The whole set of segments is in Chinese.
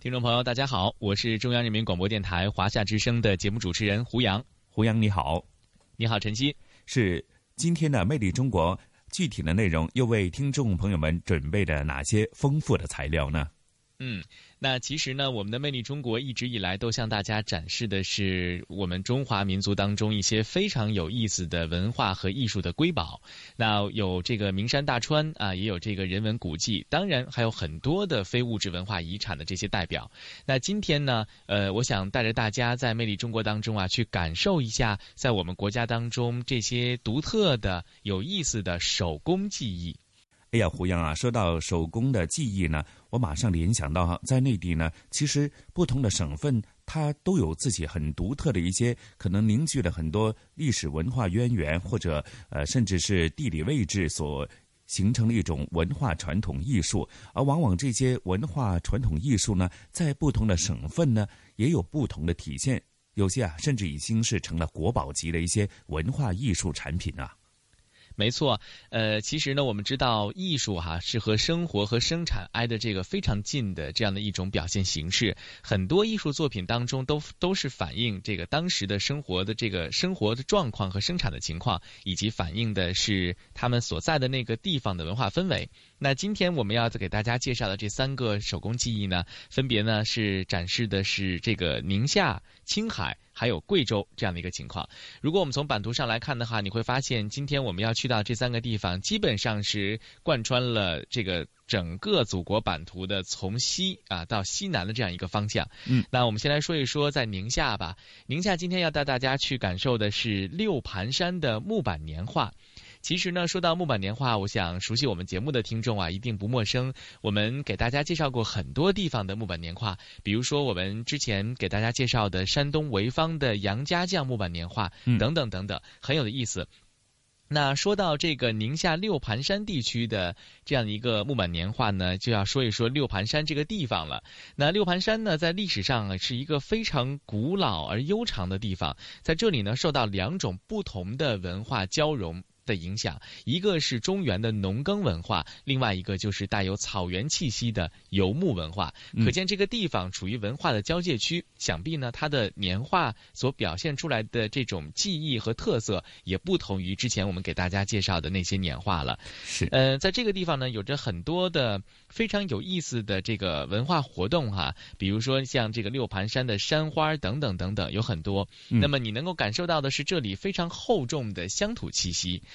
听众朋友，大家好，我是中央人民广播电台华夏之声的节目主持人胡杨。胡杨你好，你好晨曦。是今天的《魅力中国》，具体的内容又为听众朋友们准备了哪些丰富的材料呢？嗯。那其实呢，我们的魅力中国一直以来都向大家展示的是我们中华民族当中一些非常有意思的文化和艺术的瑰宝。那有这个名山大川啊，也有这个人文古迹，当然还有很多的非物质文化遗产的这些代表。那今天呢，呃，我想带着大家在魅力中国当中啊，去感受一下在我们国家当中这些独特的、有意思的手工技艺。哎呀，胡杨啊，说到手工的技艺呢，我马上联想到，在内地呢，其实不同的省份它都有自己很独特的一些，可能凝聚了很多历史文化渊源，或者呃，甚至是地理位置所形成的一种文化传统艺术。而往往这些文化传统艺术呢，在不同的省份呢，也有不同的体现。有些啊，甚至已经是成了国宝级的一些文化艺术产品啊。没错，呃，其实呢，我们知道艺术哈是和生活和生产挨的这个非常近的这样的一种表现形式。很多艺术作品当中都都是反映这个当时的生活的这个生活的状况和生产的情况，以及反映的是他们所在的那个地方的文化氛围。那今天我们要给大家介绍的这三个手工技艺呢，分别呢是展示的是这个宁夏、青海。还有贵州这样的一个情况。如果我们从版图上来看的话，你会发现今天我们要去到这三个地方，基本上是贯穿了这个整个祖国版图的从西啊到西南的这样一个方向。嗯，那我们先来说一说在宁夏吧。宁夏今天要带大家去感受的是六盘山的木板年画。其实呢，说到木板年画，我想熟悉我们节目的听众啊，一定不陌生。我们给大家介绍过很多地方的木板年画，比如说我们之前给大家介绍的山东潍坊的杨家将木板年画，等等等等，很有的意思。那说到这个宁夏六盘山地区的这样一个木板年画呢，就要说一说六盘山这个地方了。那六盘山呢，在历史上是一个非常古老而悠长的地方，在这里呢，受到两种不同的文化交融。的影响，一个是中原的农耕文化，另外一个就是带有草原气息的游牧文化。可见这个地方处于文化的交界区，想必呢，它的年画所表现出来的这种技艺和特色，也不同于之前我们给大家介绍的那些年画了。是，呃，在这个地方呢，有着很多的非常有意思的这个文化活动哈，比如说像这个六盘山的山花等等等等，有很多。那么你能够感受到的是这里非常厚重的乡土气息。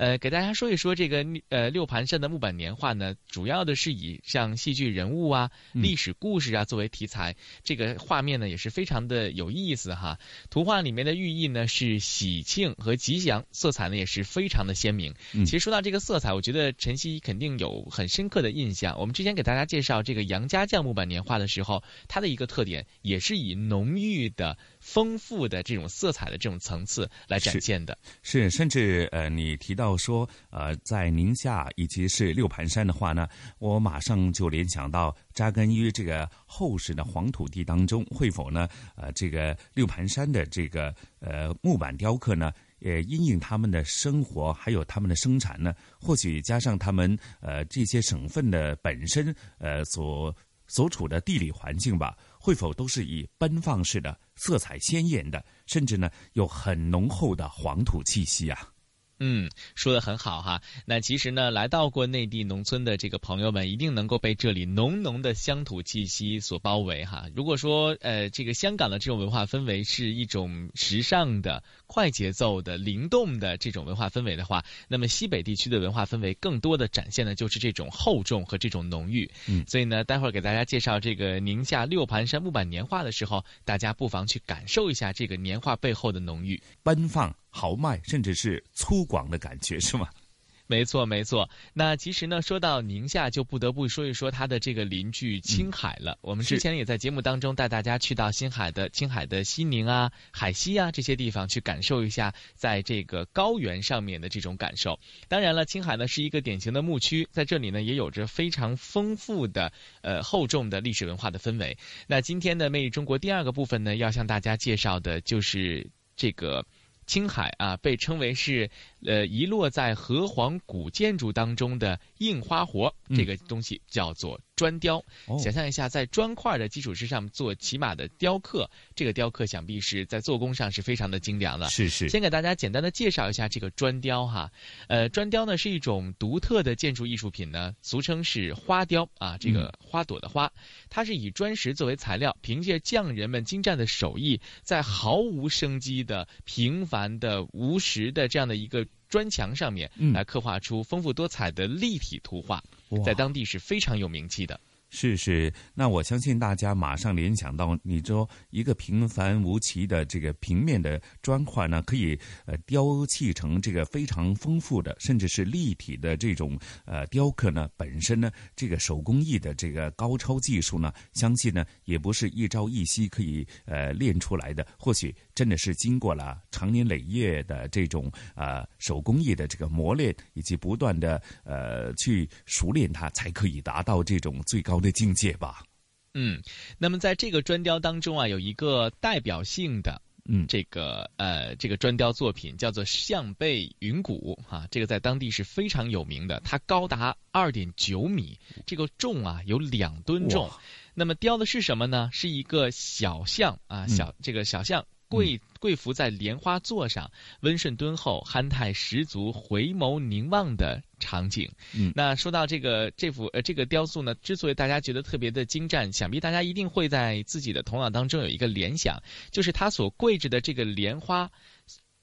呃，给大家说一说这个呃六盘山的木板年画呢，主要的是以像戏剧人物啊、历史故事啊作为题材，这个画面呢也是非常的有意思哈。图画里面的寓意呢是喜庆和吉祥，色彩呢也是非常的鲜明。其实说到这个色彩，我觉得晨曦肯定有很深刻的印象。我们之前给大家介绍这个杨家将木板年画的时候，它的一个特点也是以浓郁的。丰富的这种色彩的这种层次来展现的，是甚至呃，你提到说呃，在宁夏以及是六盘山的话呢，我马上就联想到扎根于这个厚实的黄土地当中，会否呢？呃，这个六盘山的这个呃木板雕刻呢，也因应他们的生活还有他们的生产呢，或许加上他们呃这些省份的本身呃所所处的地理环境吧。会否都是以奔放式的、色彩鲜艳的，甚至呢有很浓厚的黄土气息啊？嗯，说的很好哈。那其实呢，来到过内地农村的这个朋友们，一定能够被这里浓浓的乡土气息所包围哈。如果说呃，这个香港的这种文化氛围是一种时尚的、快节奏的、灵动的这种文化氛围的话，那么西北地区的文化氛围更多的展现的就是这种厚重和这种浓郁。嗯，所以呢，待会儿给大家介绍这个宁夏六盘山木板年画的时候，大家不妨去感受一下这个年画背后的浓郁、奔放。豪迈，甚至是粗犷的感觉，是吗？没错，没错。那其实呢，说到宁夏，就不得不说一说它的这个邻居青海了。我们之前也在节目当中带大家去到青海的青海的西宁啊、海西啊这些地方去感受一下，在这个高原上面的这种感受。当然了，青海呢是一个典型的牧区，在这里呢也有着非常丰富的呃厚重的历史文化的氛围。那今天的《魅力中国》第二个部分呢，要向大家介绍的就是这个。青海啊，被称为是呃遗落在河湟古建筑当中的印花活，这个东西叫做。砖雕，想象一下，在砖块的基础之上做起码的雕刻，这个雕刻想必是在做工上是非常的精良了。是是。先给大家简单的介绍一下这个砖雕哈，呃，砖雕呢是一种独特的建筑艺术品呢，俗称是花雕啊，这个花朵的花，它是以砖石作为材料，凭借匠人们精湛的手艺，在毫无生机的平凡的无实的这样的一个砖墙上面，来刻画出丰富多彩的立体图画。在当地是非常有名气的。是是，那我相信大家马上联想到，你说一个平凡无奇的这个平面的砖块呢，可以呃雕砌成这个非常丰富的，甚至是立体的这种呃雕刻呢，本身呢这个手工艺的这个高超技术呢，相信呢也不是一朝一夕可以呃练出来的，或许真的是经过了长年累月的这种呃手工艺的这个磨练，以及不断的呃去熟练它，才可以达到这种最高。的境界吧，嗯，那么在这个砖雕当中啊，有一个代表性的，嗯，这个呃，这个砖雕作品叫做象背云鼓啊，这个在当地是非常有名的，它高达二点九米，这个重啊有两吨重，那么雕的是什么呢？是一个小象啊，小这个小象。跪跪伏在莲花座上，温顺敦厚、憨态十足、回眸凝望的场景。嗯，那说到这个这幅呃这个雕塑呢，之所以大家觉得特别的精湛，想必大家一定会在自己的头脑当中有一个联想，就是他所跪着的这个莲花。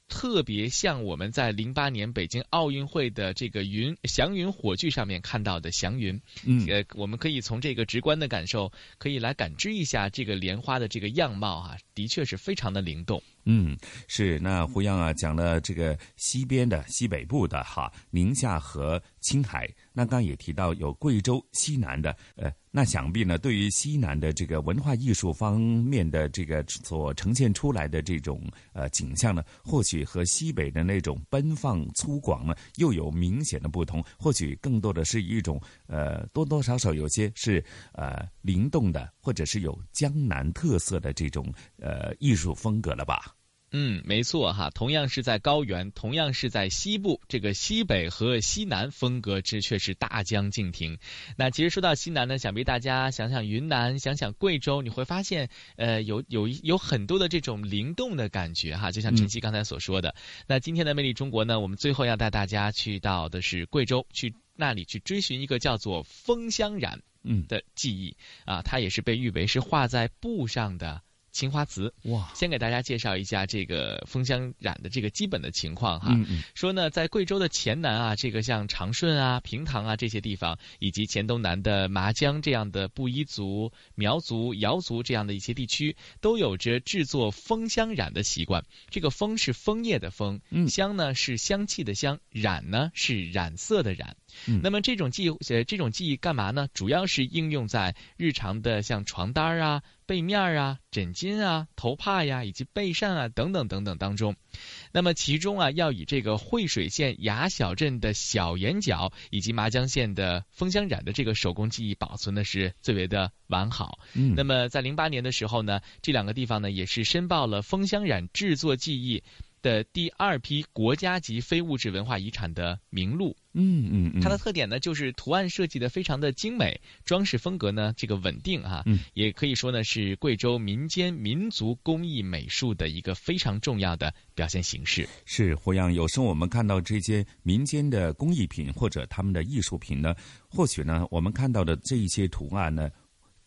特别像我们在零八年北京奥运会的这个云祥云火炬上面看到的祥云，嗯，呃，我们可以从这个直观的感受，可以来感知一下这个莲花的这个样貌哈，的确是非常的灵动。嗯，是那胡杨啊讲了这个西边的西北部的哈宁夏和青海，那刚也提到有贵州西南的，呃，那想必呢对于西南的这个文化艺术方面的这个所呈现出来的这种呃景象呢，或许和西北的那种奔放粗犷呢又有明显的不同，或许更多的是一种呃多多少少有些是呃灵动的，或者是有江南特色的这种艺术风格了吧。嗯，没错哈，同样是在高原，同样是在西部，这个西北和西南风格之却是大相径庭。那其实说到西南呢，想必大家想想云南，想想贵州，你会发现，呃，有有有很多的这种灵动的感觉哈，就像晨曦刚才所说的。那今天的魅力中国呢，我们最后要带大家去到的是贵州，去那里去追寻一个叫做风香染嗯的技艺啊，它也是被誉为是画在布上的。青花瓷哇，先给大家介绍一下这个风香染的这个基本的情况哈。嗯嗯。说呢，在贵州的黔南啊，这个像长顺啊、平塘啊这些地方，以及黔东南的麻江这样的布依族、苗族、瑶族这样的一些地区，都有着制作风香染的习惯。这个风是枫叶的枫，嗯，香呢是香气的香，染呢是染色的染。嗯。那么这种技呃这种记忆干嘛呢？主要是应用在日常的像床单啊。被面啊、枕巾啊、头帕呀，以及被扇啊等等等等当中，那么其中啊，要以这个惠水县雅小镇的小眼角以及麻江县的枫香染的这个手工技艺保存的是最为的完好。嗯，那么在零八年的时候呢，这两个地方呢也是申报了枫香染制作技艺的第二批国家级非物质文化遗产的名录。嗯嗯嗯，它的特点呢，就是图案设计的非常的精美，装饰风格呢这个稳定啊，嗯也可以说呢是贵州民间民族工艺美术的一个非常重要的表现形式。是胡杨。有时候我们看到这些民间的工艺品或者他们的艺术品呢，或许呢我们看到的这一些图案呢。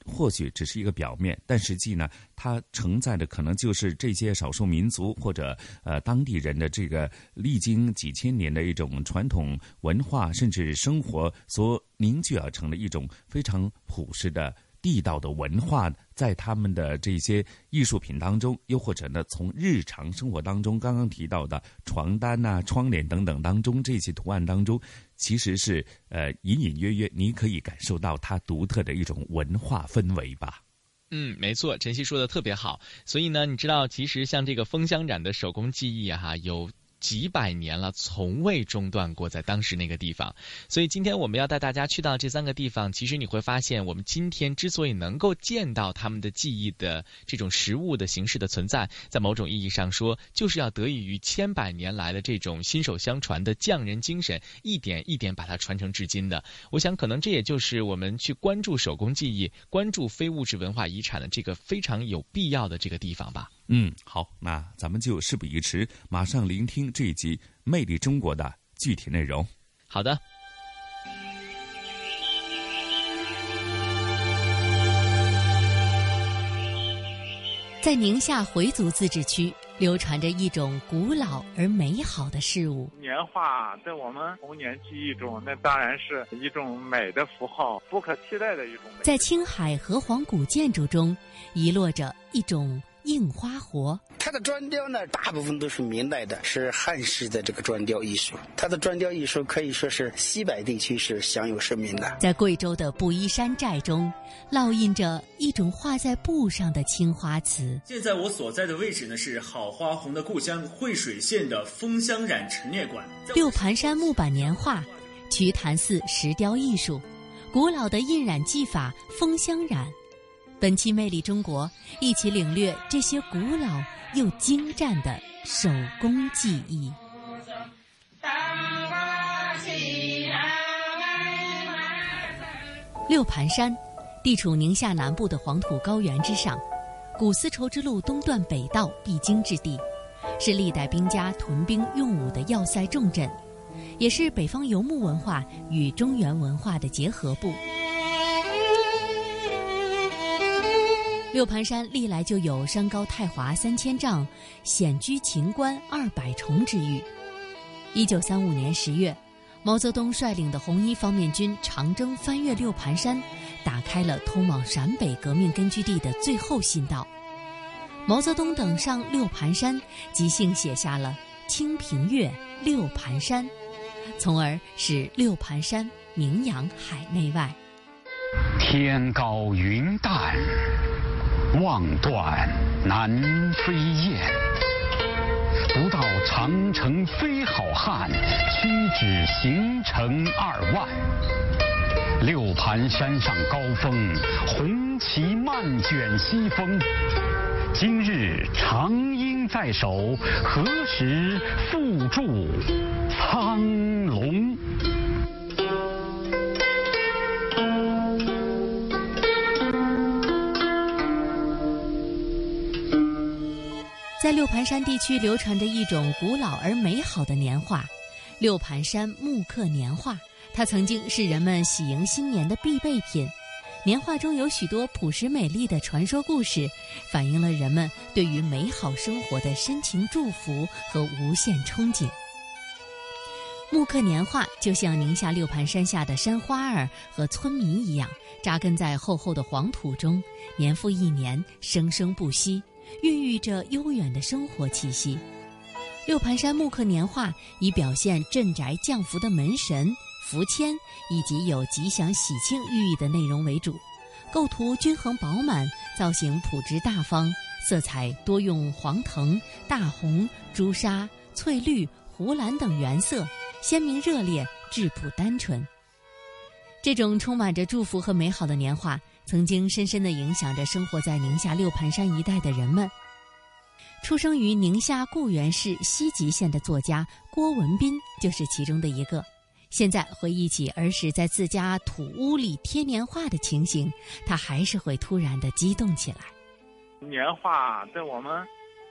或许只是一个表面，但实际呢，它承载的可能就是这些少数民族或者呃当地人的这个历经几千年的一种传统文化，甚至生活所凝聚而成的一种非常朴实的。地道的文化在他们的这些艺术品当中，又或者呢，从日常生活当中刚刚提到的床单呐、窗帘等等当中，这些图案当中，其实是呃隐隐约约，你可以感受到它独特的一种文化氛围吧。嗯，没错，晨曦说的特别好。所以呢，你知道，其实像这个封箱染的手工技艺啊，哈，有。几百年了，从未中断过，在当时那个地方。所以今天我们要带大家去到这三个地方。其实你会发现，我们今天之所以能够见到他们的记忆的这种实物的形式的存在，在某种意义上说，就是要得益于千百年来的这种心手相传的匠人精神，一点一点把它传承至今的。我想，可能这也就是我们去关注手工技艺、关注非物质文化遗产的这个非常有必要的这个地方吧。嗯，好，那咱们就事不宜迟，马上聆听这一集《魅力中国》的具体内容。好的。在宁夏回族自治区，流传着一种古老而美好的事物。年画在我们童年记忆中，那当然是一种美的符号，不可替代的一种美。在青海河湟古建筑中，遗落着一种。印花活，它的砖雕呢，大部分都是明代的，是汉式的这个砖雕艺术。它的砖雕艺术可以说是西北地区是享有盛名的。在贵州的布衣山寨中，烙印着一种画在布上的青花瓷。现在我所在的位置呢，是好花红的故乡惠水县的封箱染陈列馆。六盘山木板年画，瞿潭寺石雕艺术，古老的印染技法封箱染。本期《魅力中国》，一起领略这些古老又精湛的手工技艺。六盘山，地处宁夏南部的黄土高原之上，古丝绸之路东段北道必经之地，是历代兵家屯兵用武的要塞重镇，也是北方游牧文化与中原文化的结合部。六盘山历来就有山高太华三千丈，险居秦关二百重之誉。一九三五年十月，毛泽东率领的红一方面军长征翻越六盘山，打开了通往陕北革命根据地的最后信道。毛泽东等上六盘山，即兴写下了《清平乐·六盘山》，从而使六盘山名扬海内外。天高云淡。望断南飞雁，不到长城非好汉，屈指行程二万。六盘山上高峰，红旗漫卷西风。今日长缨在手，何时复驻苍龙？在六盘山地区流传着一种古老而美好的年画——六盘山木刻年画。它曾经是人们喜迎新年的必备品。年画中有许多朴实美丽的传说故事，反映了人们对于美好生活的深情祝福和无限憧憬。木刻年画就像宁夏六盘山下的山花儿和村民一样，扎根在厚厚的黄土中，年复一年，生生不息。孕育着悠远的生活气息。六盘山木刻年画以表现镇宅降福的门神、福签以及有吉祥喜庆寓意的内容为主，构图均衡饱满，造型朴质大方，色彩多用黄藤、大红、朱砂、翠绿、湖蓝等原色，鲜明热烈，质朴单纯。这种充满着祝福和美好的年画。曾经深深地影响着生活在宁夏六盘山一带的人们。出生于宁夏固原市西吉县的作家郭文斌就是其中的一个。现在回忆起儿时在自家土屋里贴年画的情形，他还是会突然的激动起来。年画在我们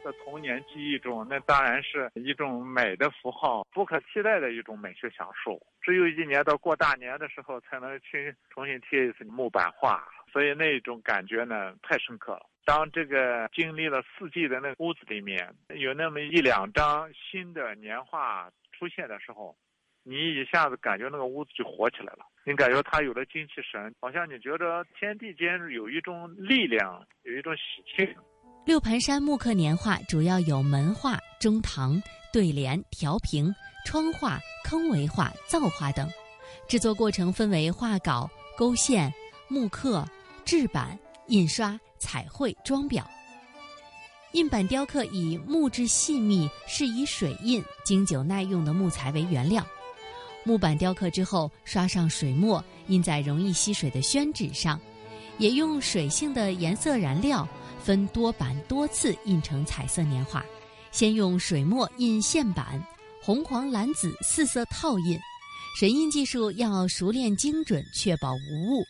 的童年记忆中，那当然是一种美的符号，不可替代的一种美学享受。只有一年到过大年的时候，才能去重新贴一次木板画，所以那种感觉呢太深刻了。当这个经历了四季的那个屋子里面有那么一两张新的年画出现的时候，你一下子感觉那个屋子就活起来了。你感觉它有了精气神，好像你觉得天地间有一种力量，有一种喜庆。六盘山木刻年画主要有门画、中堂、对联、调屏、窗画、坑围画、造画等。制作过程分为画稿、勾线、木刻、制版、印刷。彩绘装裱，印版雕刻以木质细密、适宜水印、经久耐用的木材为原料。木板雕刻之后，刷上水墨，印在容易吸水的宣纸上，也用水性的颜色染料，分多版多次印成彩色年画。先用水墨印线板，红、黄、蓝、紫四色套印，水印技术要熟练精准，确保无误。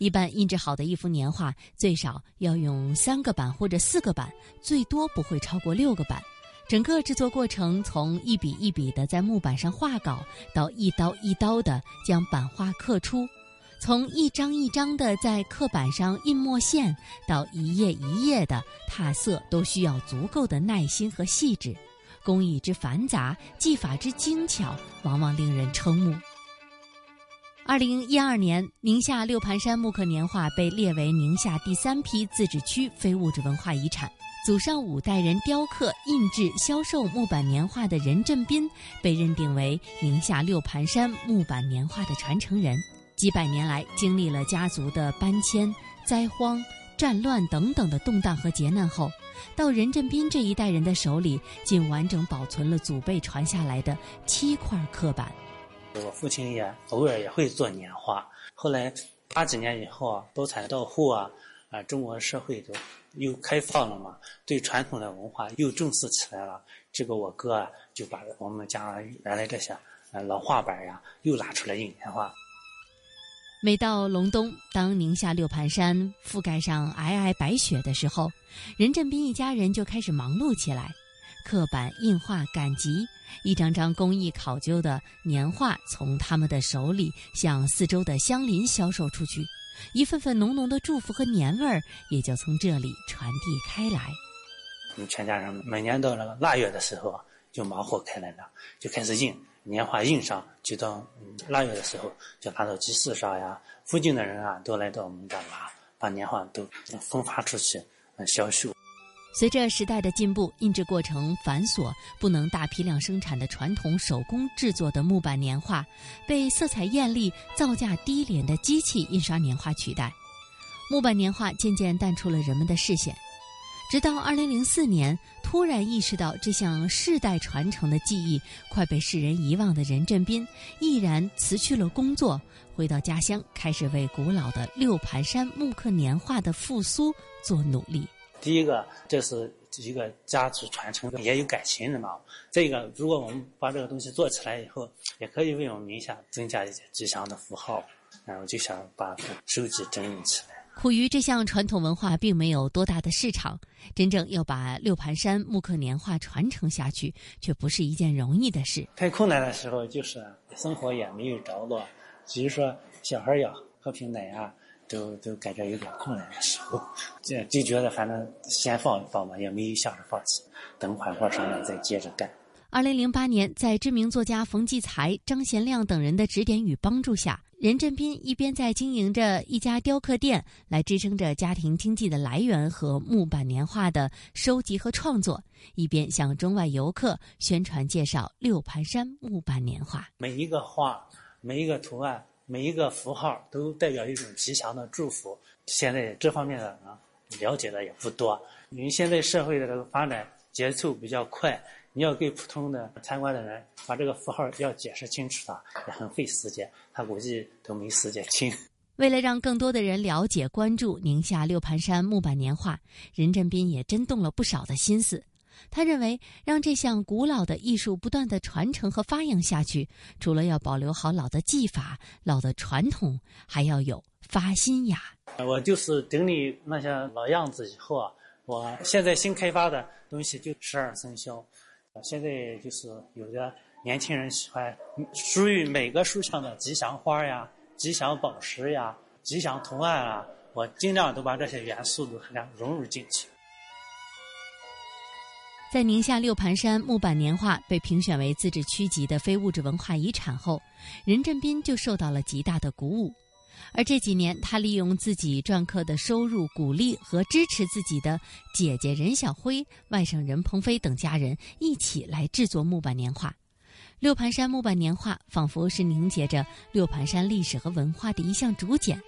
一般印制好的一幅年画，最少要用三个版或者四个版，最多不会超过六个版。整个制作过程从一笔一笔的在木板上画稿，到一刀一刀的将版画刻出，从一张一张的在刻板上印墨线，到一页一页的拓色，都需要足够的耐心和细致。工艺之繁杂，技法之精巧，往往令人瞠目。二零一二年，宁夏六盘山木刻年画被列为宁夏第三批自治区非物质文化遗产。祖上五代人雕刻、印制、销售木板年画的任振斌，被认定为宁夏六盘山木板年画的传承人。几百年来，经历了家族的搬迁、灾荒、战乱等等的动荡和劫难后，到任振斌这一代人的手里，竟完整保存了祖辈传下来的七块刻板。我父亲也偶尔也会做年画。后来八几年以后啊，多产到户啊，啊，中国社会都又开放了嘛，对传统的文化又重视起来了。这个我哥啊，就把我们家原来这些呃老画板呀，又拿出来印年画。每到隆冬，当宁夏六盘山覆盖上皑皑白雪的时候，任振斌一家人就开始忙碌起来。刻板、印画、赶集，一张张工艺考究的年画从他们的手里向四周的乡邻销售出去，一份份浓浓的祝福和年味儿也就从这里传递开来。我们全家人每年到了腊月的时候就忙活开来了，就开始印年画，印上就到腊月的时候就拿到集市上呀，附近的人啊都来到我们这拿，把年画都分发出去，销售。随着时代的进步，印制过程繁琐、不能大批量生产的传统手工制作的木板年画，被色彩艳丽、造价低廉的机器印刷年画取代，木板年画渐渐淡出了人们的视线。直到2004年，突然意识到这项世代传承的技艺快被世人遗忘的任振斌，毅然辞去了工作，回到家乡，开始为古老的六盘山木刻年画的复苏做努力。第一个，这是一个家族传承，也有感情的嘛。再一个，如果我们把这个东西做起来以后，也可以为我们名下增加一些吉祥的符号。然后就想把收集整理起来。苦于这项传统文化并没有多大的市场，真正要把六盘山木刻年画传承下去，却不是一件容易的事。太困难的时候，就是生活也没有着落，比如说小孩要喝瓶奶啊。都都感觉有点困难的时候，就就觉得反正先放一放吧，也没想着放弃，等缓和上来再接着干。二零零八年，在知名作家冯骥才、张贤亮等人的指点与帮助下，任振斌一边在经营着一家雕刻店，来支撑着家庭经济的来源和木板年画的收集和创作，一边向中外游客宣传介绍六盘山木板年画。每一个画，每一个图案。每一个符号都代表一种吉祥的祝福。现在这方面的啊了解的也不多，因为现在社会的这个发展节奏比较快，你要给普通的参观的人把这个符号要解释清楚的也很费时间，他估计都没时间听。为了让更多的人了解关注宁夏六盘山木板年画，任振斌也真动了不少的心思。他认为，让这项古老的艺术不断的传承和发扬下去，除了要保留好老的技法、老的传统，还要有发新芽。我就是整理那些老样子以后啊，我现在新开发的东西就十二生肖。现在就是有的年轻人喜欢属于每个书上的吉祥花呀、吉祥宝石呀、吉祥图案啊，我尽量都把这些元素都给它融入进去。在宁夏六盘山木板年画被评选为自治区级的非物质文化遗产后，任振斌就受到了极大的鼓舞。而这几年，他利用自己篆刻的收入，鼓励和支持自己的姐姐任小辉、外甥任鹏飞等家人一起来制作木板年画。六盘山木板年画仿佛是凝结着六盘山历史和文化的一项竹简，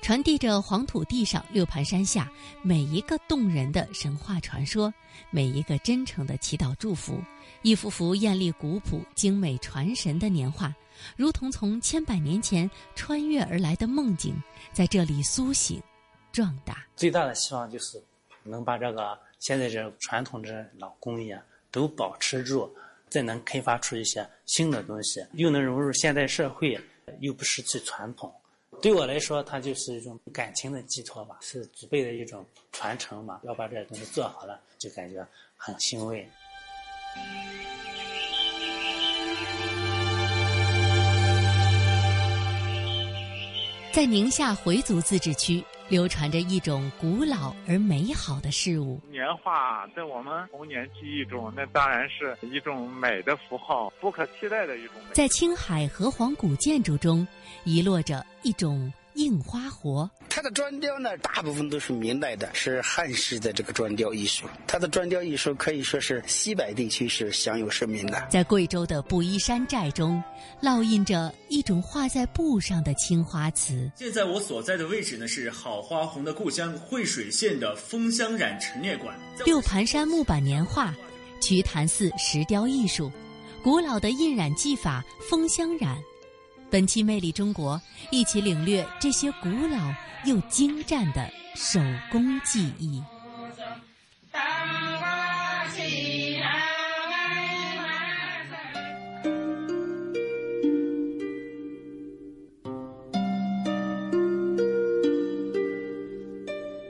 传递着黄土地上六盘山下每一个动人的神话传说，每一个真诚的祈祷祝福。一幅幅艳丽古朴、精美传神的年画。如同从千百年前穿越而来的梦境，在这里苏醒、壮大。最大的希望就是能把这个现在这传统的老工艺啊都保持住，再能开发出一些新的东西，又能融入现代社会，又不失去传统。对我来说，它就是一种感情的寄托吧，是祖辈的一种传承嘛。要把这些东西做好了，就感觉很欣慰。在宁夏回族自治区，流传着一种古老而美好的事物。年画在我们童年记忆中，那当然是一种美的符号，不可替代的一种美。在青海河湟古建筑中，遗落着一种。印花活，它的砖雕呢，大部分都是明代的，是汉式的这个砖雕艺术。它的砖雕艺术可以说是西北地区是享有盛名的。在贵州的布衣山寨中，烙印着一种画在布上的青花瓷。现在我所在的位置呢，是好花红的故乡惠水县的枫香染陈列馆。六盘山木板年画，瞿潭寺石雕艺术，古老的印染技法枫香染。本期《魅力中国》，一起领略这些古老又精湛的手工技艺。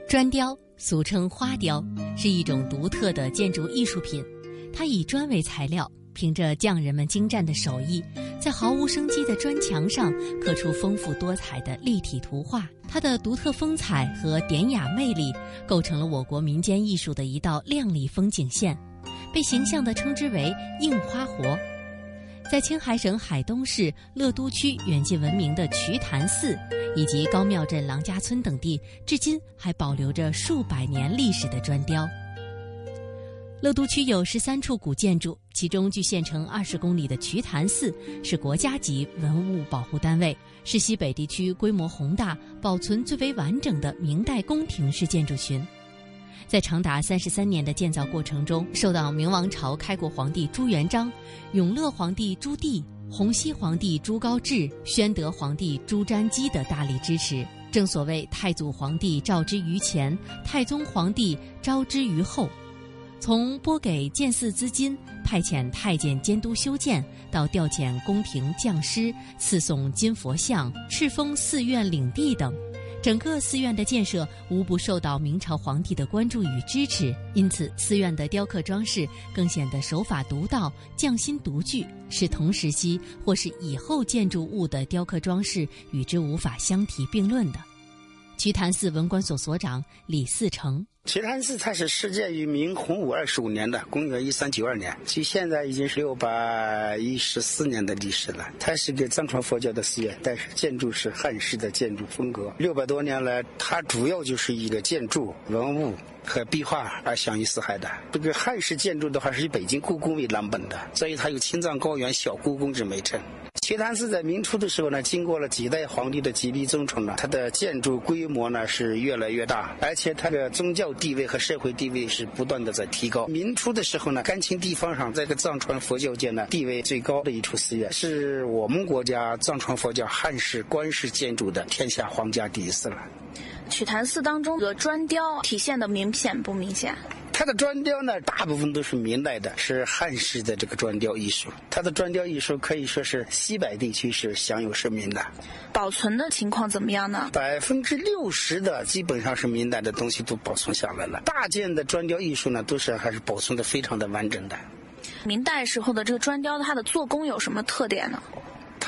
砖雕，俗称花雕，是一种独特的建筑艺术品。它以砖为材料，凭着匠人们精湛的手艺。在毫无生机的砖墙上刻出丰富多彩的立体图画，它的独特风采和典雅魅力构成了我国民间艺术的一道亮丽风景线，被形象地称之为“印花活”。在青海省海东市乐都区远近闻名的瞿潭寺以及高庙镇郎家村等地，至今还保留着数百年历史的砖雕。乐都区有十三处古建筑，其中距县城二十公里的瞿潭寺是国家级文物保护单位，是西北地区规模宏大、保存最为完整的明代宫廷式建筑群。在长达三十三年的建造过程中，受到明王朝开国皇帝朱元璋、永乐皇帝朱棣、洪熙皇帝朱高炽、宣德皇帝朱瞻基的大力支持。正所谓太祖皇帝召之于前，太宗皇帝召之于后。从拨给建寺资金、派遣太监监督修建，到调遣宫廷匠师、赐送金佛像、敕封寺院领地等，整个寺院的建设无不受到明朝皇帝的关注与支持。因此，寺院的雕刻装饰更显得手法独到、匠心独具，是同时期或是以后建筑物的雕刻装饰与之无法相提并论的。瞿昙寺文管所所长李四成。瞿潭寺它是始建于明洪武二十五年的，公元一三九二年，距现在已经是六百一十四年的历史了。它是个藏传佛教的寺院，但是建筑是汉式的建筑风格。六百多年来，它主要就是一个建筑、文物和壁画而享誉四海的。这个汉式建筑的话，是以北京故宫为蓝本的，所以它有“青藏高原小故宫”之美称。瞿潭寺在明初的时候呢，经过了几代皇帝的极力尊崇呢，它的建筑规模呢是越来越大，而且它的宗教地位和社会地位是不断的在提高。明初的时候呢，甘青地方上这个藏传佛教界呢地位最高的一处寺院，是我们国家藏传佛教汉式官式建筑的天下皇家第一寺了。曲坛寺当中的砖雕体现的明显不明显？它的砖雕呢，大部分都是明代的，是汉式的这个砖雕艺术。它的砖雕艺术可以说是西北地区是享有盛名的。保存的情况怎么样呢？百分之六十的基本上是明代的东西都保存下来了。大件的砖雕艺术呢，都是还是保存的非常的完整的。明代时候的这个砖雕，它的做工有什么特点呢？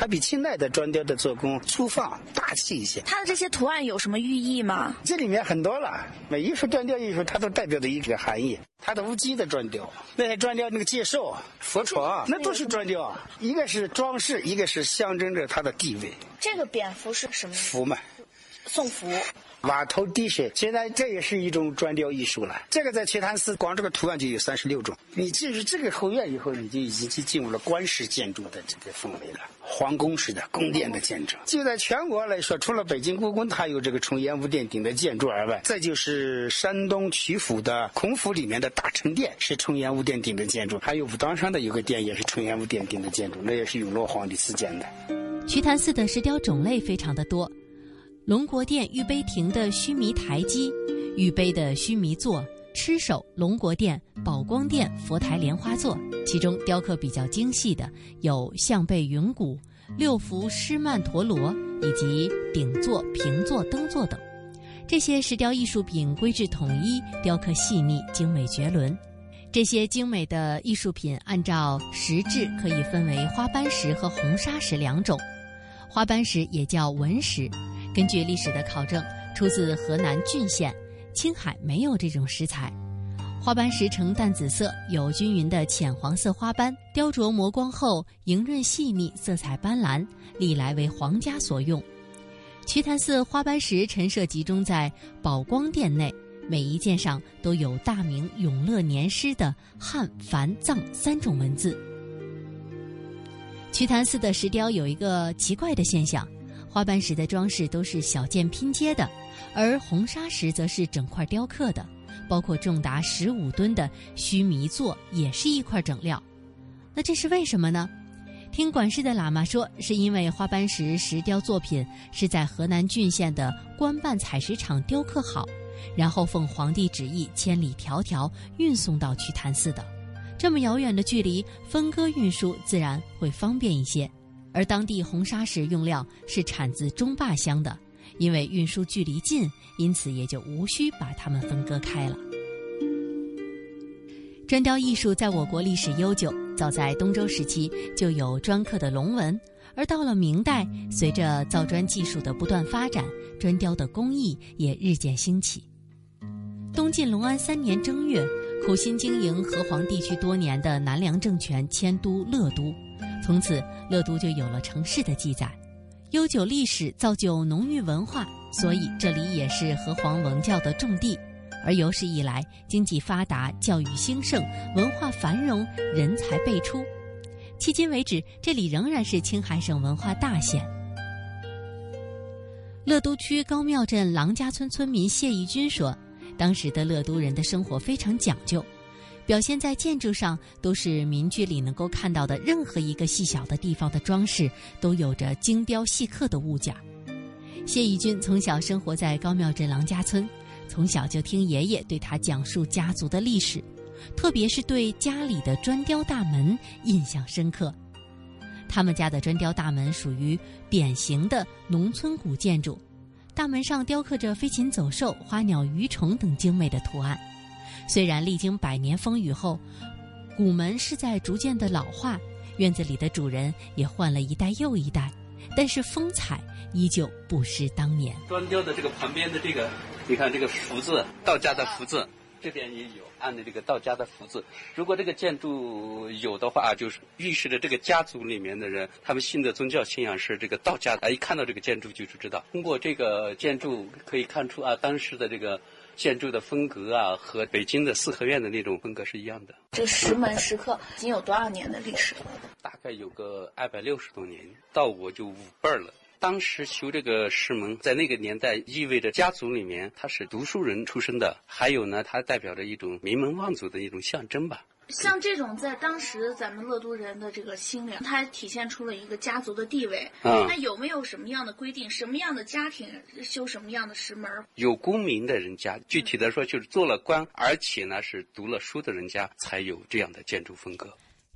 它比清代的砖雕的做工粗放大气一些。它的这些图案有什么寓意吗？这里面很多了，每一幅砖雕艺术它都代表着一个含义。它的乌鸡的砖雕，那些砖雕那个介绍、佛床，那都是砖雕，一个是装饰，一个是象征着它的地位。这个蝙蝠是什么？福嘛，送符。瓦头滴水，现在这也是一种砖雕艺术了。这个在齐坛寺，光这个图案就有三十六种。你进入这个后院以后，你就已经进入了官式建筑的这个氛围了，皇宫式的宫殿的建筑。就在全国来说，除了北京故宫它有这个纯烟雾殿顶的建筑而外，再就是山东曲阜的孔府里面的大成殿是纯烟雾殿顶的建筑，还有武当山的有个殿也是纯烟雾殿顶的建筑，那也是永乐皇帝自建的。瞿昙寺的石雕种类非常的多。龙国殿玉碑亭的须弥台基、玉碑的须弥座、螭首龙国殿、宝光殿佛台莲花座，其中雕刻比较精细的有象背云鼓、六幅狮曼陀罗以及顶座、平座、灯座等。这些石雕艺术品规制统一，雕刻细腻，精美绝伦。这些精美的艺术品按照石质可以分为花斑石和红砂石两种，花斑石也叫文石。根据历史的考证，出自河南浚县，青海没有这种石材。花斑石呈淡紫色，有均匀的浅黄色花斑，雕琢磨光后莹润细腻，色彩斑斓，历来为皇家所用。瞿昙寺花斑石陈设集中在宝光殿内，每一件上都有大明永乐年诗的汉、梵、藏三种文字。瞿昙寺的石雕有一个奇怪的现象。花斑石的装饰都是小件拼接的，而红砂石则是整块雕刻的，包括重达十五吨的须弥座也是一块整料。那这是为什么呢？听管事的喇嘛说，是因为花斑石石雕作品是在河南浚县的官办采石场雕刻好，然后奉皇帝旨意千里迢迢运送到瞿潭寺的。这么遥远的距离，分割运输自然会方便一些。而当地红砂石用料是产自中坝乡的，因为运输距离近，因此也就无需把它们分割开了。砖雕艺术在我国历史悠久，早在东周时期就有砖刻的龙纹，而到了明代，随着造砖技术的不断发展，砖雕的工艺也日渐兴起。东晋隆安三年正月，苦心经营河湟地区多年的南梁政权迁都乐都。从此，乐都就有了城市的记载。悠久历史造就浓郁文化，所以这里也是河湟文教的重地。而有史以来，经济发达，教育兴盛，文化繁荣，人才辈出。迄今为止，这里仍然是青海省文化大县。乐都区高庙镇郎家村村民谢义军说：“当时的乐都人的生活非常讲究。”表现在建筑上，都是民居里能够看到的任何一个细小的地方的装饰，都有着精雕细刻的物件。谢义军从小生活在高庙镇郎家村，从小就听爷爷对他讲述家族的历史，特别是对家里的砖雕大门印象深刻。他们家的砖雕大门属于典型的农村古建筑，大门上雕刻着飞禽走兽、花鸟鱼虫等精美的图案。虽然历经百年风雨后，古门是在逐渐的老化，院子里的主人也换了一代又一代，但是风采依旧不失当年。砖雕的这个旁边的这个，你看这个福字，道家的福字，这边也有按的这个道家的福字。如果这个建筑有的话，就是预示着这个家族里面的人，他们信的宗教信仰是这个道家。的，一看到这个建筑就知道，通过这个建筑可以看出啊，当时的这个。建筑的风格啊，和北京的四合院的那种风格是一样的。这石门石刻已经有多少年的历史了？大概有个二百六十多年，到我就五辈儿了。当时修这个石门，在那个年代意味着家族里面他是读书人出身的，还有呢，它代表着一种名门望族的一种象征吧。像这种在当时咱们乐都人的这个心里，它体现出了一个家族的地位。嗯那有没有什么样的规定？什么样的家庭修什么样的石门？有功名的人家，具体的说就是做了官，而且呢是读了书的人家，才有这样的建筑风格。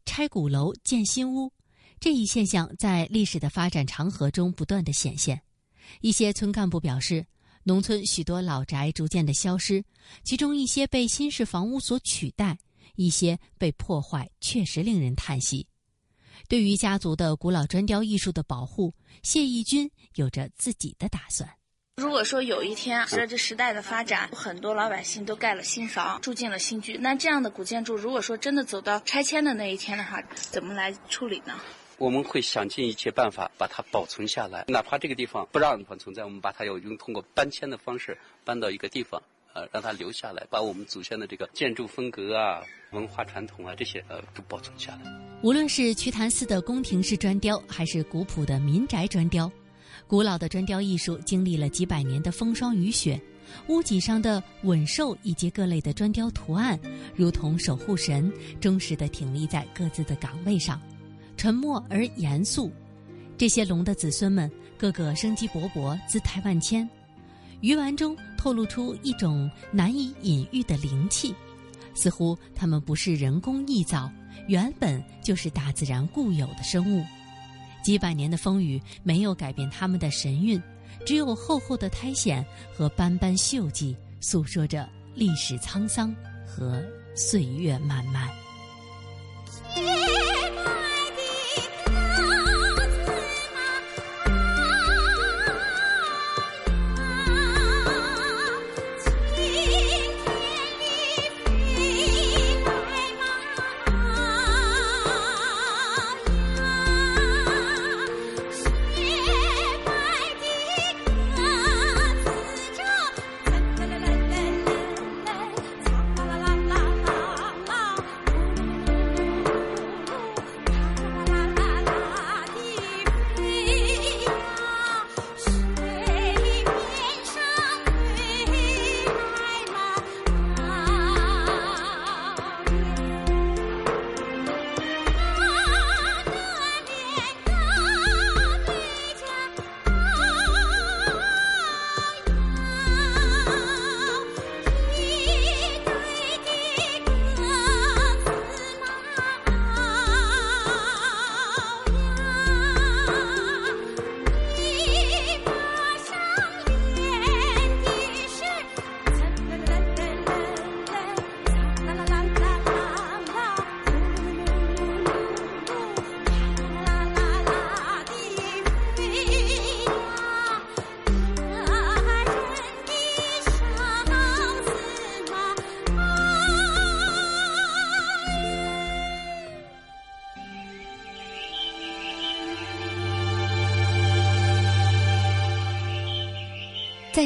拆古楼建新屋，这一现象在历史的发展长河中不断的显现。一些村干部表示，农村许多老宅逐渐的消失，其中一些被新式房屋所取代，一些被破坏，确实令人叹息。对于家族的古老砖雕艺术的保护，谢义军有着自己的打算。如果说有一天随着这时代的发展，很多老百姓都盖了新房，住进了新居，那这样的古建筑，如果说真的走到拆迁的那一天的话，怎么来处理呢？我们会想尽一切办法把它保存下来，哪怕这个地方不让它存在，我们把它要用通过搬迁的方式搬到一个地方，呃，让它留下来，把我们祖先的这个建筑风格啊、文化传统啊这些呃都保存下来。无论是瞿潭寺的宫廷式砖雕，还是古朴的民宅砖雕，古老的砖雕艺术经历了几百年的风霜雨雪，屋脊上的稳兽以及各类的砖雕图案，如同守护神，忠实地挺立在各自的岗位上，沉默而严肃。这些龙的子孙们，个个生机勃勃，姿态万千，鱼丸中透露出一种难以隐喻的灵气，似乎它们不是人工臆造。原本就是大自然固有的生物，几百年的风雨没有改变它们的神韵，只有厚厚的苔藓和斑斑锈迹，诉说着历史沧桑和岁月漫漫。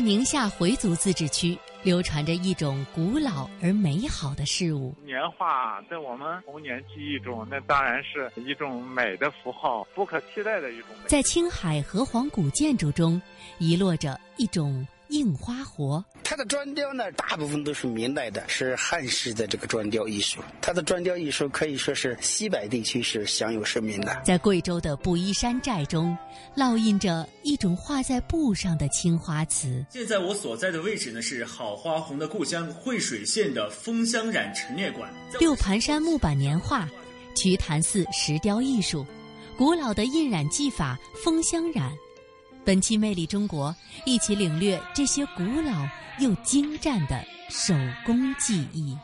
宁夏回族自治区，流传着一种古老而美好的事物。年画在我们童年记忆中，那当然是一种美的符号，不可替代的一种美。在青海河湟古建筑中，遗落着一种印花活。它的砖雕呢，大部分都是明代的，是汉式的这个砖雕艺术。它的砖雕艺术可以说是西北地区是享有盛名的。在贵州的布衣山寨中，烙印着一种画在布上的青花瓷。现在我所在的位置呢，是好花红的故乡惠水县的枫香染陈列馆。六盘山木板年画，瞿潭寺石雕艺术，古老的印染技法枫香染。本期《魅力中国》，一起领略这些古老又精湛的手工技艺。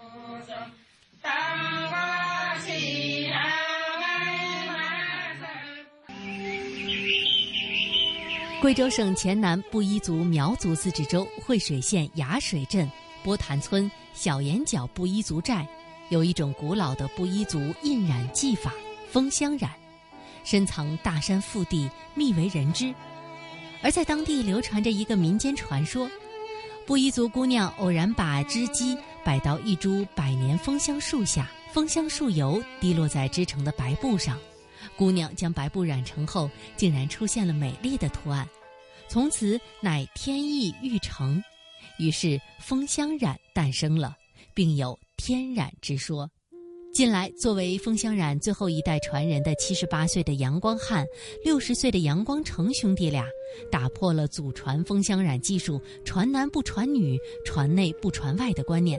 贵州省黔南布依族苗族自治州惠水县雅水镇波潭村小岩角布依族寨，有一种古老的布依族印染技法——枫香染，深藏大山腹地，秘为人知。而在当地流传着一个民间传说：布依族姑娘偶然把织机摆到一株百年枫香树下，枫香树油滴落在织成的白布上。姑娘将白布染成后，竟然出现了美丽的图案，从此乃天意欲成，于是枫香染诞生了，并有天染之说。近来，作为封香染最后一代传人的七十八岁的杨光汉、六十岁的杨光成兄弟俩，打破了祖传封香染技术“传男不传女，传内不传外”的观念。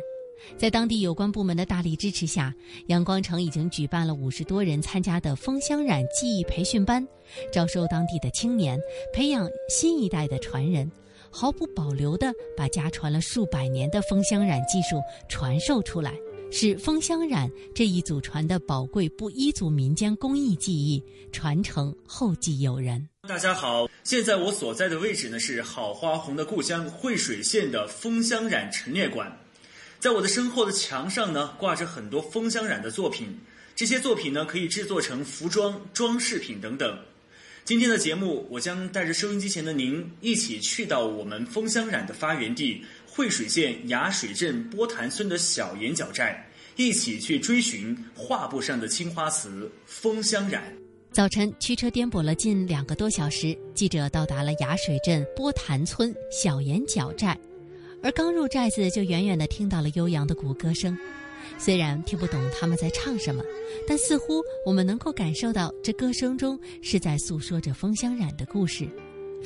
在当地有关部门的大力支持下，杨光成已经举办了五十多人参加的封香染技艺培训班，招收当地的青年，培养新一代的传人，毫不保留地把家传了数百年的封香染技术传授出来，使封箱染这一祖传的宝贵布依族民间工艺技艺传承后继有人。大家好，现在我所在的位置呢是好花红的故乡惠水县的封箱染陈列馆。在我的身后的墙上呢，挂着很多封箱染的作品。这些作品呢，可以制作成服装、装饰品等等。今天的节目，我将带着收音机前的您一起去到我们封箱染的发源地惠水县雅水镇波潭村的小岩角寨，一起去追寻画布上的青花瓷风香染。早晨驱车颠簸了近两个多小时，记者到达了雅水镇波潭村小岩角寨。而刚入寨子，就远远地听到了悠扬的鼓歌声。虽然听不懂他们在唱什么，但似乎我们能够感受到这歌声中是在诉说着风香染的故事，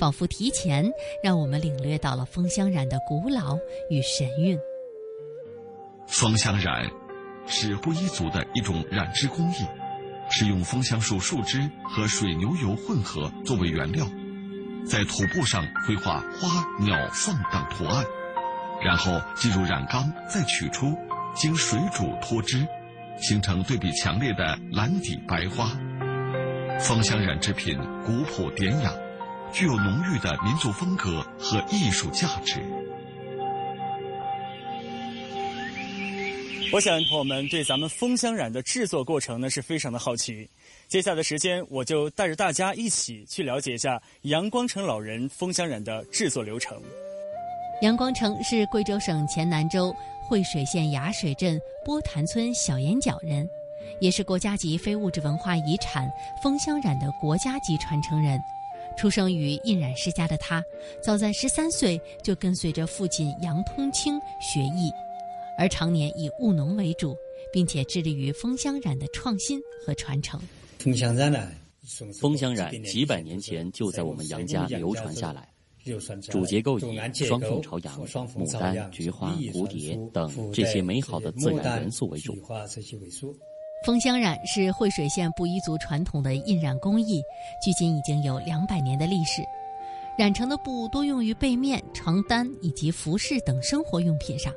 仿佛提前让我们领略到了封箱染的古老与神韵。封箱染是布依族的一种染织工艺，是用枫香树树枝和水牛油混合作为原料，在土布上绘画花、鸟、凤等图案。然后进入染缸，再取出，经水煮脱脂，形成对比强烈的蓝底白花。芳香染制品古朴典雅，具有浓郁的民族风格和艺术价值。我想朋友们对咱们枫香染的制作过程呢是非常的好奇。接下来的时间，我就带着大家一起去了解一下杨光成老人枫香染的制作流程。杨光成是贵州省黔南州惠水县雅水镇波潭村小岩角人，也是国家级非物质文化遗产枫香染的国家级传承人。出生于印染世家的他，早在十三岁就跟随着父亲杨通清学艺，而常年以务农为主，并且致力于封香染的创新和传承。封香染呢，封箱染几百年前就在我们杨家流传下来。主结构以双凤朝阳、牡丹、菊花、蝴蝶等这些美好的自然元素为主。封箱染是惠水县布依族传统的印染工艺，距今已经有两百年的历史。染成的布多用于被面、床单以及服饰等生活用品上。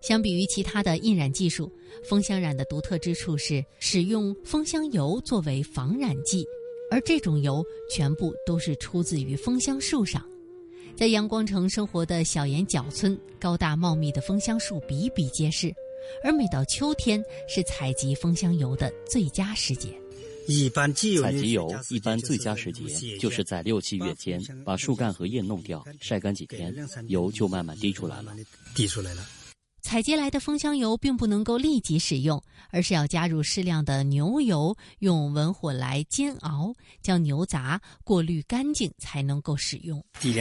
相比于其他的印染技术，封箱染的独特之处是使用封箱油作为防染剂，而这种油全部都是出自于枫香树上。在阳光城生活的小岩角村，高大茂密的枫香树比比皆是，而每到秋天是采集枫香油的最佳时节。一般采集油一般最佳时节就是在六七月间，把树干和叶弄掉，晒干几天，油就慢慢滴出来了。滴出来了。采集来的枫香油并不能够立即使用，而是要加入适量的牛油，用文火来煎熬，将牛杂过滤干净，才能够使用。底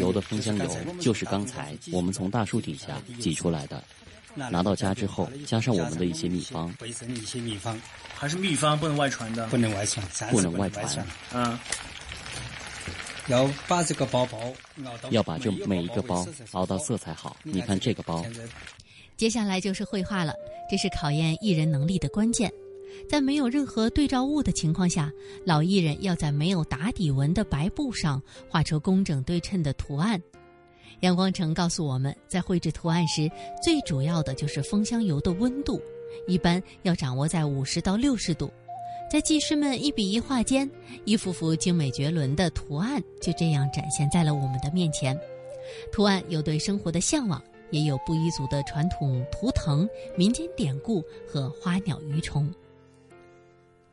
油的枫香油就是刚才我们从大树底下挤出来的。拿到家之后，加上我们的一些秘方。一些秘方，还是秘方不能外传的。不能外传，不能外传。嗯。要把这个包包要把这每一个包熬到色彩好。你看这个包。接下来就是绘画了，这是考验艺人能力的关键。在没有任何对照物的情况下，老艺人要在没有打底纹的白布上画出工整对称的图案。杨光成告诉我们，在绘制图案时，最主要的就是枫香油的温度，一般要掌握在五十到六十度。在技师们一笔一画间，一幅幅精美绝伦的图案就这样展现在了我们的面前。图案有对生活的向往，也有布依族的传统图腾、民间典故和花鸟鱼虫。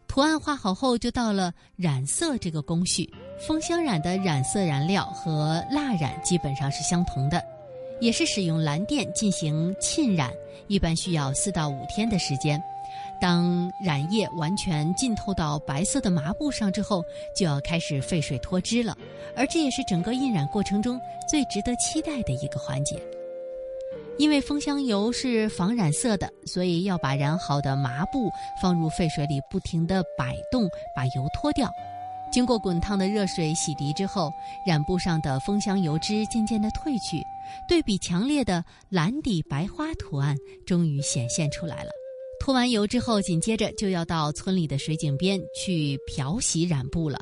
图案画好后，就到了染色这个工序。枫香染的染色染料和蜡染基本上是相同的，也是使用蓝靛进行浸染，一般需要四到五天的时间。当染液完全浸透到白色的麻布上之后，就要开始沸水脱脂了，而这也是整个印染过程中最值得期待的一个环节。因为枫香油是防染色的，所以要把染好的麻布放入沸水里，不停地摆动，把油脱掉。经过滚烫的热水洗涤之后，染布上的枫香油脂渐渐地褪去，对比强烈的蓝底白花图案终于显现出来了。脱完油之后，紧接着就要到村里的水井边去漂洗染布了。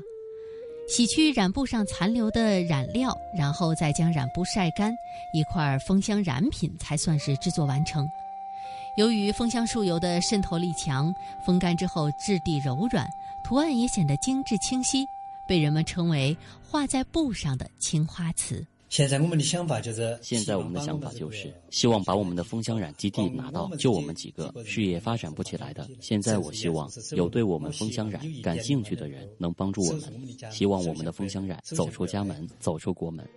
洗去染布上残留的染料，然后再将染布晒干，一块枫香染品才算是制作完成。由于枫香树油的渗透力强，风干之后质地柔软，图案也显得精致清晰，被人们称为“画在布上的青花瓷”。现在我们的想法就是，现在我们的想法就是希望把我们的枫香染基地拿到，就我们几个事业发展不起来的。现在我希望有对我们枫香染感兴趣的人能帮助我们，希望我们的枫香染走出家门，走出国门。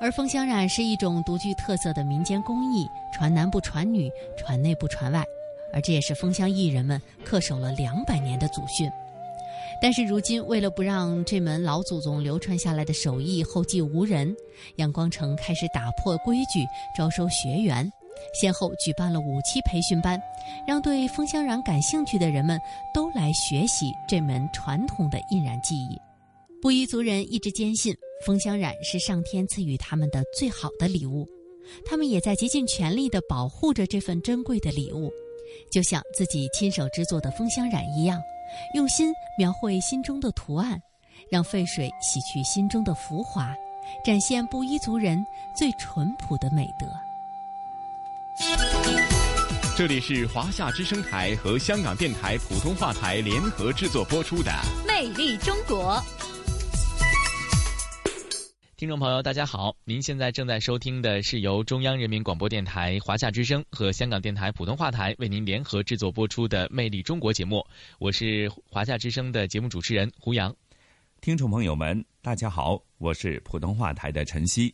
而枫香染是一种独具特色的民间工艺，传男不传女，传内不传外，而这也是枫香艺人们恪守了两百年的祖训。但是如今，为了不让这门老祖宗流传下来的手艺后继无人，阳光城开始打破规矩，招收学员，先后举办了五期培训班，让对枫香染感兴趣的人们都来学习这门传统的印染技艺。布依族人一直坚信，枫香染是上天赐予他们的最好的礼物，他们也在竭尽全力地保护着这份珍贵的礼物，就像自己亲手制作的枫香染一样。用心描绘心中的图案，让沸水洗去心中的浮华，展现布依族人最淳朴的美德。这里是华夏之声台和香港电台普通话台联合制作播出的《魅力中国》。听众朋友，大家好！您现在正在收听的是由中央人民广播电台华夏之声和香港电台普通话台为您联合制作播出的《魅力中国》节目。我是华夏之声的节目主持人胡杨。听众朋友们，大家好，我是普通话台的陈曦。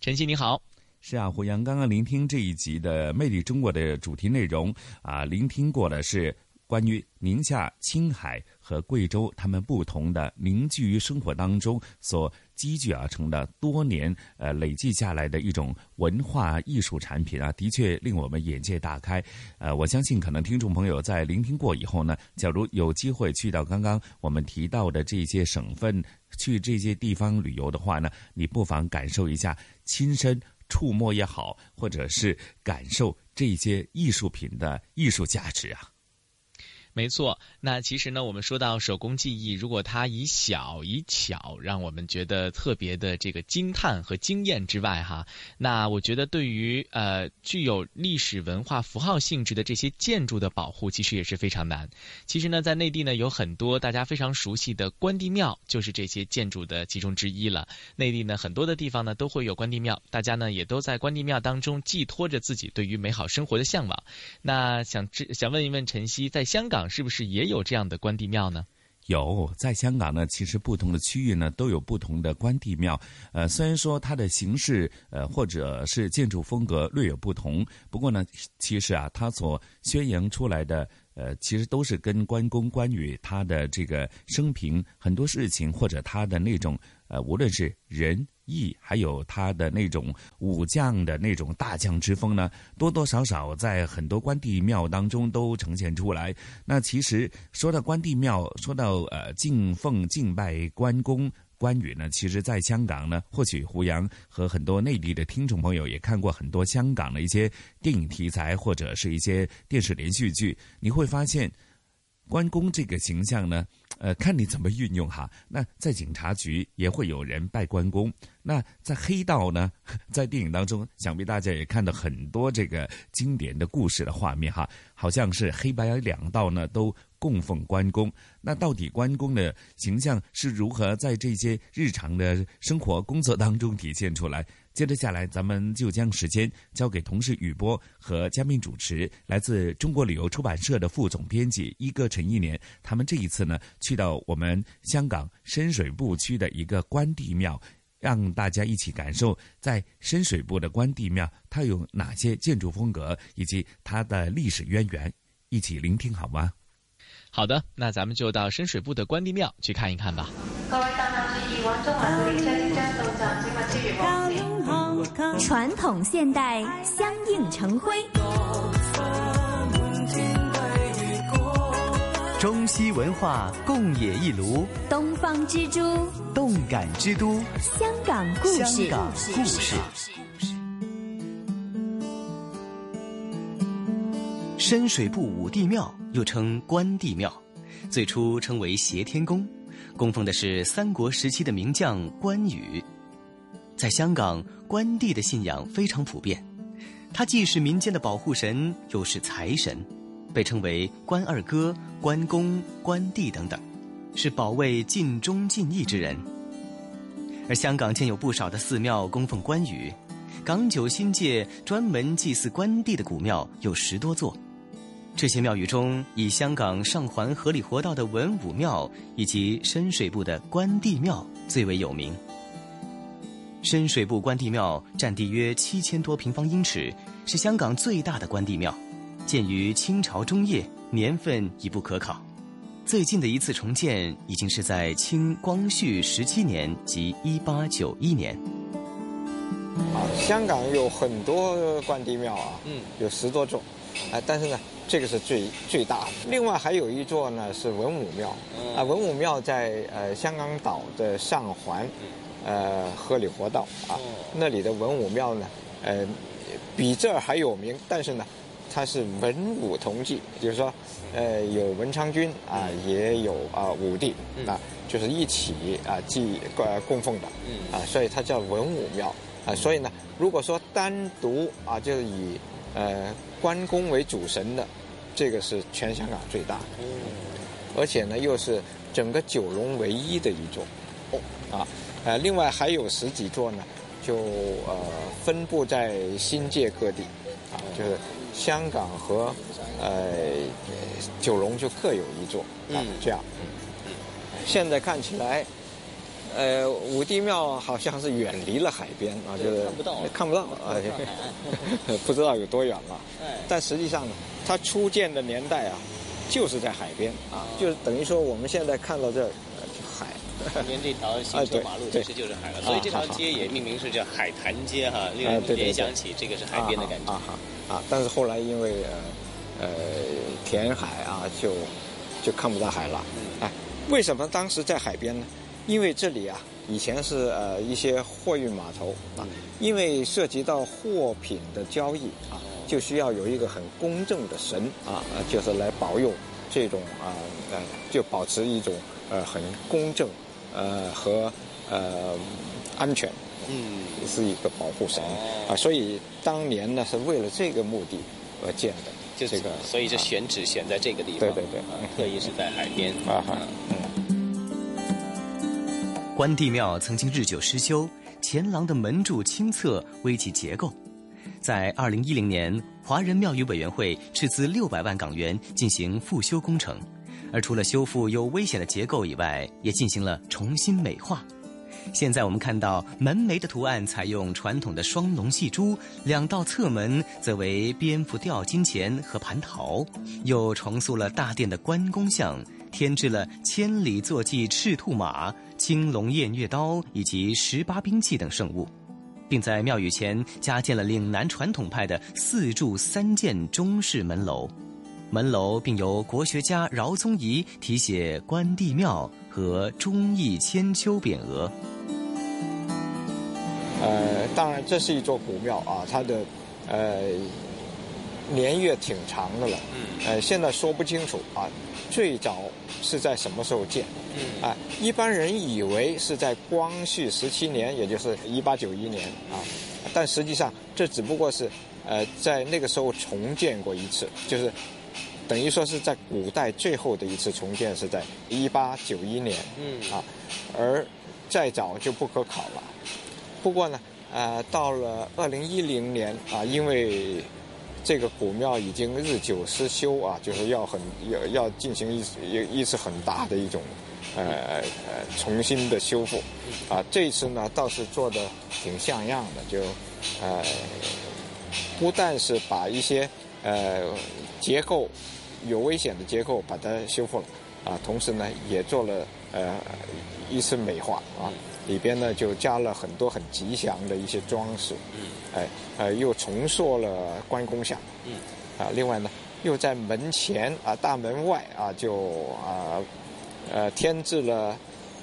陈曦你好，是啊，胡杨刚刚聆听这一集的《魅力中国》的主题内容啊，聆听过的是。关于宁夏、青海和贵州，他们不同的凝聚于生活当中所积聚而成的多年呃累计下来的一种文化艺术产品啊，的确令我们眼界大开。呃，我相信可能听众朋友在聆听过以后呢，假如有机会去到刚刚我们提到的这些省份，去这些地方旅游的话呢，你不妨感受一下，亲身触摸也好，或者是感受这些艺术品的艺术价值啊。没错，那其实呢，我们说到手工技艺，如果它以小以巧，让我们觉得特别的这个惊叹和惊艳之外，哈，那我觉得对于呃具有历史文化符号性质的这些建筑的保护，其实也是非常难。其实呢，在内地呢，有很多大家非常熟悉的关帝庙，就是这些建筑的其中之一了。内地呢，很多的地方呢都会有关帝庙，大家呢也都在关帝庙当中寄托着自己对于美好生活的向往。那想知想问一问陈曦，在香港。是不是也有这样的关帝庙呢？有，在香港呢，其实不同的区域呢都有不同的关帝庙。呃，虽然说它的形式呃或者是建筑风格略有不同，不过呢，其实啊，它所宣扬出来的呃，其实都是跟关公、关羽他的这个生平很多事情，或者他的那种呃，无论是仁。义还有他的那种武将的那种大将之风呢，多多少少在很多关帝庙当中都呈现出来。那其实说到关帝庙，说到呃敬奉敬拜关公关羽呢，其实在香港呢，或许胡杨和很多内地的听众朋友也看过很多香港的一些电影题材或者是一些电视连续剧，你会发现关公这个形象呢。呃，看你怎么运用哈。那在警察局也会有人拜关公。那在黑道呢，在电影当中，想必大家也看到很多这个经典的故事的画面哈。好像是黑白两道呢都供奉关公。那到底关公的形象是如何在这些日常的生活工作当中体现出来？接着下来，咱们就将时间交给同事雨波和嘉宾主持，来自中国旅游出版社的副总编辑一哥陈一年。他们这一次呢，去到我们香港深水埗区的一个关帝庙，让大家一起感受在深水埗的关帝庙它有哪些建筑风格以及它的历史渊源，一起聆听好吗？好的，那咱们就到深水埗的关帝庙去看一看吧。传统现代相映成辉。中西文化共冶一炉，东方之珠，动感之都，香港故事。香港故事。深水埗五帝庙又称关帝庙，最初称为协天宫，供奉的是三国时期的名将关羽。在香港，关帝的信仰非常普遍，他既是民间的保护神，又是财神。被称为关二哥、关公、关帝等等，是保卫尽忠尽义之人。而香港建有不少的寺庙供奉关羽，港九新界专门祭祀关帝的古庙有十多座。这些庙宇中，以香港上环河里活道的文武庙以及深水埗的关帝庙最为有名。深水埗关帝庙占地约七千多平方英尺，是香港最大的关帝庙。建于清朝中叶，年份已不可考。最近的一次重建已经是在清光绪十七年，即一八九一年。香港有很多关帝庙啊，嗯，有十多种，啊，但是呢，这个是最最大的。另外还有一座呢是文武庙，啊，文武庙在呃香港岛的上环，呃河里活道啊，那里的文武庙呢，呃，比这儿还有名，但是呢。它是文武同济，就是说，呃，有文昌君啊，也有啊武帝啊，就是一起啊祭呃供奉的啊，所以它叫文武庙啊。所以呢，如果说单独啊，就是以呃关公为主神的，这个是全香港最大。的，而且呢又是整个九龙唯一的一座。哦。啊，呃，另外还有十几座呢，就呃分布在新界各地。啊，就是。香港和呃九龙就各有一座。啊，这样。现在看起来，呃五帝庙好像是远离了海边啊，就是看不到，看不到啊，不知道有多远了。但实际上呢，它初建的年代啊，就是在海边啊，就是等于说我们现在看到这海。旁边这条行车 马路其实就是海了，所以这条街也命名是叫海坛街哈，令人联想起这个是海边的感觉。啊，但是后来因为呃呃填海啊，就就看不到海了。哎，为什么当时在海边呢？因为这里啊，以前是呃一些货运码头啊，因为涉及到货品的交易啊，就需要有一个很公正的神啊，就是来保佑这种啊呃，就保持一种呃很公正呃和呃安全。嗯，是一个保护神。啊，所以当年呢是为了这个目的而建的，就这个，所以就选址选在这个地方，对对对，特意是在海边。啊哈。关帝庙曾经日久失修，前廊的门柱清侧危及结构，在二零一零年，华人庙宇委员会斥资六百万港元进行复修工程，而除了修复有危险的结构以外，也进行了重新美化。现在我们看到门楣的图案采用传统的双龙戏珠，两道侧门则为蝙蝠吊金钱和蟠桃，又重塑了大殿的关公像，添置了千里坐骑赤兔马、青龙偃月刀以及十八兵器等圣物，并在庙宇前加建了岭南传统派的四柱三件中式门楼，门楼并由国学家饶宗颐题写“关帝庙”和“忠义千秋”匾额。呃，当然，这是一座古庙啊，它的呃年月挺长的了。嗯。呃，现在说不清楚啊，最早是在什么时候建？嗯。啊，一般人以为是在光绪十七年，也就是一八九一年啊，但实际上这只不过是呃在那个时候重建过一次，就是等于说是在古代最后的一次重建是在一八九一年。嗯。啊，而再早就不可考了。不过呢，呃，到了二零一零年啊，因为这个古庙已经日久失修啊，就是要很要要进行一一次很大的一种呃呃重新的修复啊。这次呢，倒是做的挺像样的，就呃不但是把一些呃结构有危险的结构把它修复了啊，同时呢也做了呃一次美化啊。里边呢就加了很多很吉祥的一些装饰，嗯，哎，呃，又重塑了关公像，嗯，啊，另外呢，又在门前啊大门外啊就啊，呃，添置了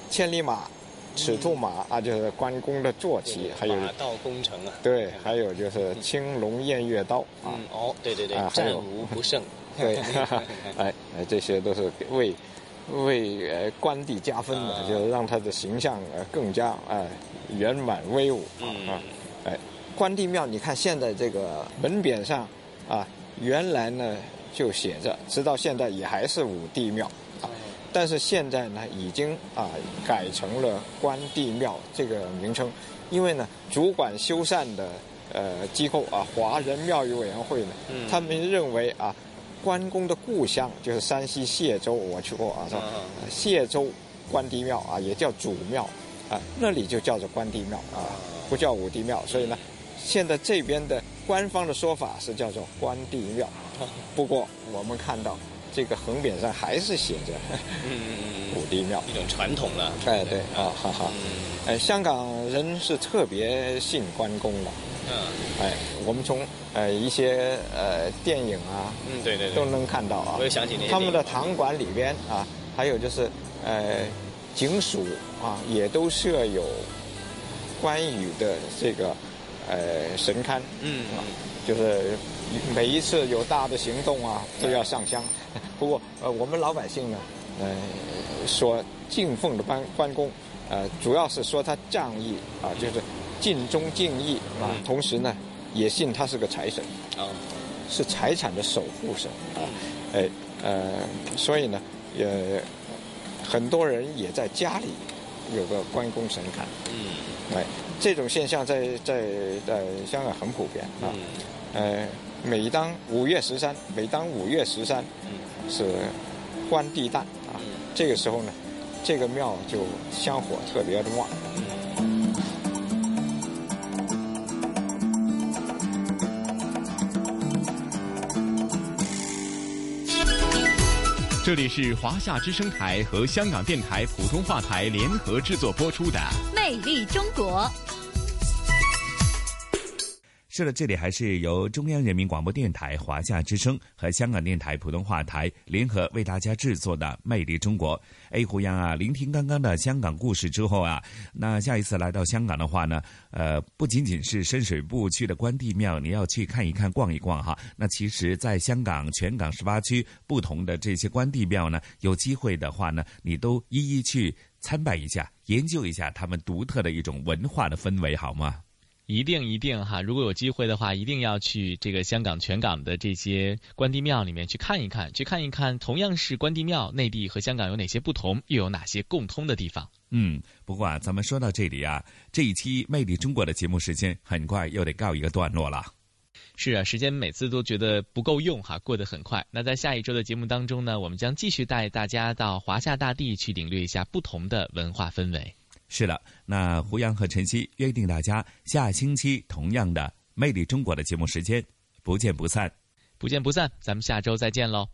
千里马、赤兔马啊，就是关公的坐骑，还有马到功成啊，对，还有就是青龙偃月刀啊，哦，对对对，战无不胜，对，哎哎，这些都是为。为呃关帝加分的，就是让他的形象呃更加哎圆满威武啊！哎，关帝庙，你看现在这个门匾上啊，原来呢就写着，直到现在也还是武帝庙啊，但是现在呢已经啊改成了关帝庙这个名称，因为呢主管修缮的呃机构啊华人庙宇委员会呢，他们认为啊。关公的故乡就是山西解州，我去过啊，是吧？谢州关帝庙啊，也叫祖庙啊，那里就叫做关帝庙啊，不叫武帝庙。所以呢，现在这边的官方的说法是叫做关帝庙。不过我们看到这个横匾上还是写着 武帝庙，一种传统了。哎，对啊，哈哈。哎，香港人是特别信关公的。嗯，哎，我们从呃一些呃电影啊，嗯，对对对，都能看到啊。我又想起那他们的堂馆里边啊，还有就是呃警署啊，也都设有关羽的这个呃神龛。嗯啊，就是每一次有大的行动啊，都要上香。不过呃，我们老百姓呢，呃，所敬奉的关关公，呃，主要是说他仗义啊，就是。尽忠尽义啊，同时呢，也信他是个财神啊，是财产的守护神啊，哎呃，所以呢，也很多人也在家里有个关公神龛，嗯，哎，这种现象在在在香港很普遍啊，呃，每当五月十三，每当五月十三是关帝诞啊，这个时候呢，这个庙就香火特别的旺。这里是华夏之声台和香港电台普通话台联合制作播出的《魅力中国》。是的，这里还是由中央人民广播电台华夏之声和香港电台普通话台联合为大家制作的《魅力中国》。哎，胡杨啊，聆听刚刚的香港故事之后啊，那下一次来到香港的话呢，呃，不仅仅是深水埗区的关帝庙，你要去看一看、逛一逛哈。那其实，在香港全港十八区不同的这些关帝庙呢，有机会的话呢，你都一一去参拜一下，研究一下他们独特的一种文化的氛围，好吗？一定一定哈！如果有机会的话，一定要去这个香港全港的这些关帝庙里面去看一看，去看一看同样是关帝庙，内地和香港有哪些不同，又有哪些共通的地方。嗯，不过啊，咱们说到这里啊，这一期《魅力中国》的节目时间很快又得告一个段落了。是啊，时间每次都觉得不够用哈，过得很快。那在下一周的节目当中呢，我们将继续带大家到华夏大地去领略一下不同的文化氛围。是了，那胡杨和晨曦约定大家下星期同样的《魅力中国》的节目时间，不见不散，不见不散，咱们下周再见喽。